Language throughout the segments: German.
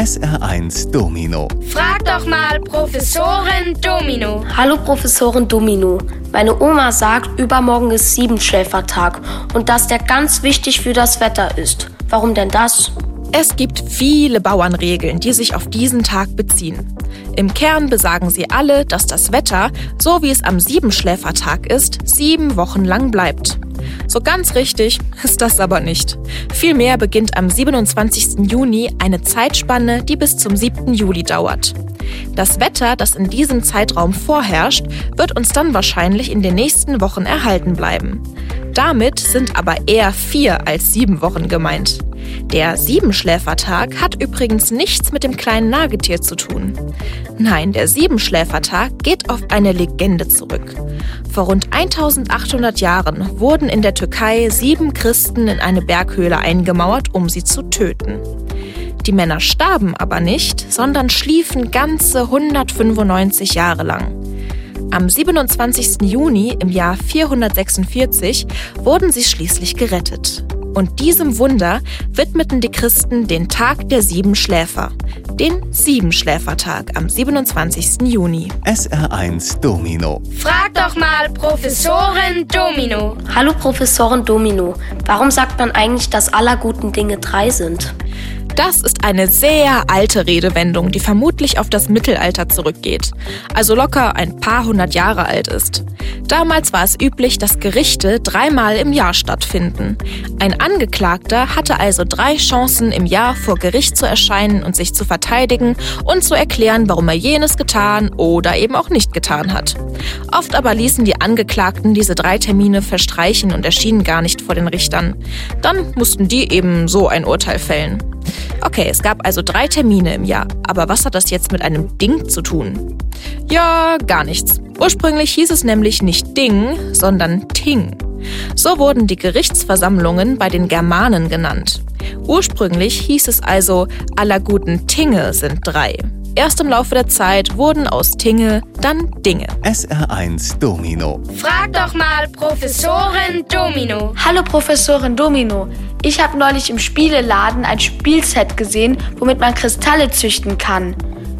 SR1 Domino. Frag doch mal Professorin Domino. Hallo Professorin Domino. Meine Oma sagt, übermorgen ist Siebenschläfertag und dass der ganz wichtig für das Wetter ist. Warum denn das? Es gibt viele Bauernregeln, die sich auf diesen Tag beziehen. Im Kern besagen sie alle, dass das Wetter, so wie es am Siebenschläfertag ist, sieben Wochen lang bleibt. So ganz richtig ist das aber nicht. Vielmehr beginnt am 27. Juni eine Zeitspanne, die bis zum 7. Juli dauert. Das Wetter, das in diesem Zeitraum vorherrscht, wird uns dann wahrscheinlich in den nächsten Wochen erhalten bleiben. Damit sind aber eher vier als sieben Wochen gemeint. Der Siebenschläfertag hat übrigens nichts mit dem kleinen Nagetier zu tun. Nein, der Siebenschläfertag geht auf eine Legende zurück. Vor rund 1800 Jahren wurden in der Türkei sieben Christen in eine Berghöhle eingemauert, um sie zu töten. Die Männer starben aber nicht, sondern schliefen ganze 195 Jahre lang. Am 27. Juni im Jahr 446 wurden sie schließlich gerettet. Und diesem Wunder widmeten die Christen den Tag der sieben Schläfer, den Siebenschläfertag am 27. Juni. SR1 Domino. Frag doch mal Professorin Domino. Hallo Professorin Domino. Warum sagt man eigentlich, dass aller guten Dinge drei sind? Das ist eine sehr alte Redewendung, die vermutlich auf das Mittelalter zurückgeht, also locker ein paar hundert Jahre alt ist. Damals war es üblich, dass Gerichte dreimal im Jahr stattfinden. Ein Angeklagter hatte also drei Chancen im Jahr vor Gericht zu erscheinen und sich zu verteidigen und zu erklären, warum er jenes getan oder eben auch nicht getan hat. Oft aber ließen die Angeklagten diese drei Termine verstreichen und erschienen gar nicht vor den Richtern. Dann mussten die eben so ein Urteil fällen. Okay, es gab also drei Termine im Jahr. Aber was hat das jetzt mit einem Ding zu tun? Ja, gar nichts. Ursprünglich hieß es nämlich nicht Ding, sondern Ting. So wurden die Gerichtsversammlungen bei den Germanen genannt. Ursprünglich hieß es also, aller guten Tinge sind drei. Erst im Laufe der Zeit wurden aus Tinge dann Dinge. SR1 Domino. Frag doch mal Professorin Domino. Hallo Professorin Domino. Ich habe neulich im Spieleladen ein Spielset gesehen, womit man Kristalle züchten kann.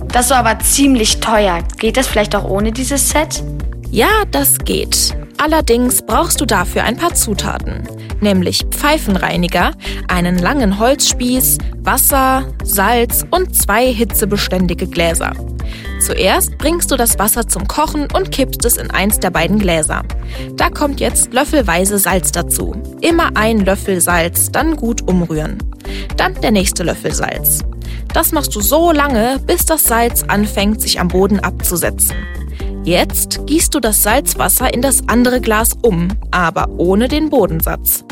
Das war aber ziemlich teuer. Geht das vielleicht auch ohne dieses Set? Ja, das geht. Allerdings brauchst du dafür ein paar Zutaten, nämlich Pfeifenreiniger, einen langen Holzspieß, Wasser, Salz und zwei hitzebeständige Gläser. Zuerst bringst du das Wasser zum Kochen und kippst es in eins der beiden Gläser. Da kommt jetzt löffelweise Salz dazu. Immer ein Löffel Salz, dann gut umrühren. Dann der nächste Löffel Salz. Das machst du so lange, bis das Salz anfängt, sich am Boden abzusetzen. Jetzt gießt du das Salzwasser in das andere Glas um, aber ohne den Bodensatz.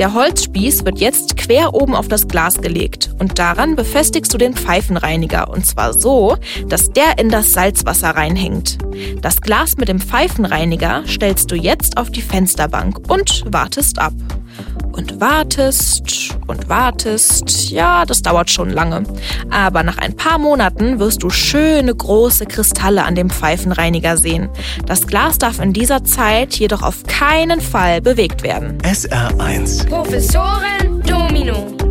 Der Holzspieß wird jetzt quer oben auf das Glas gelegt und daran befestigst du den Pfeifenreiniger und zwar so, dass der in das Salzwasser reinhängt. Das Glas mit dem Pfeifenreiniger stellst du jetzt auf die Fensterbank und wartest ab und wartest und wartest. Ja, das dauert schon lange. Aber nach ein paar Monaten wirst du schöne große Kristalle an dem Pfeifenreiniger sehen. Das Glas darf in dieser Zeit jedoch auf keinen Fall bewegt werden. SR1 Professorin Domino.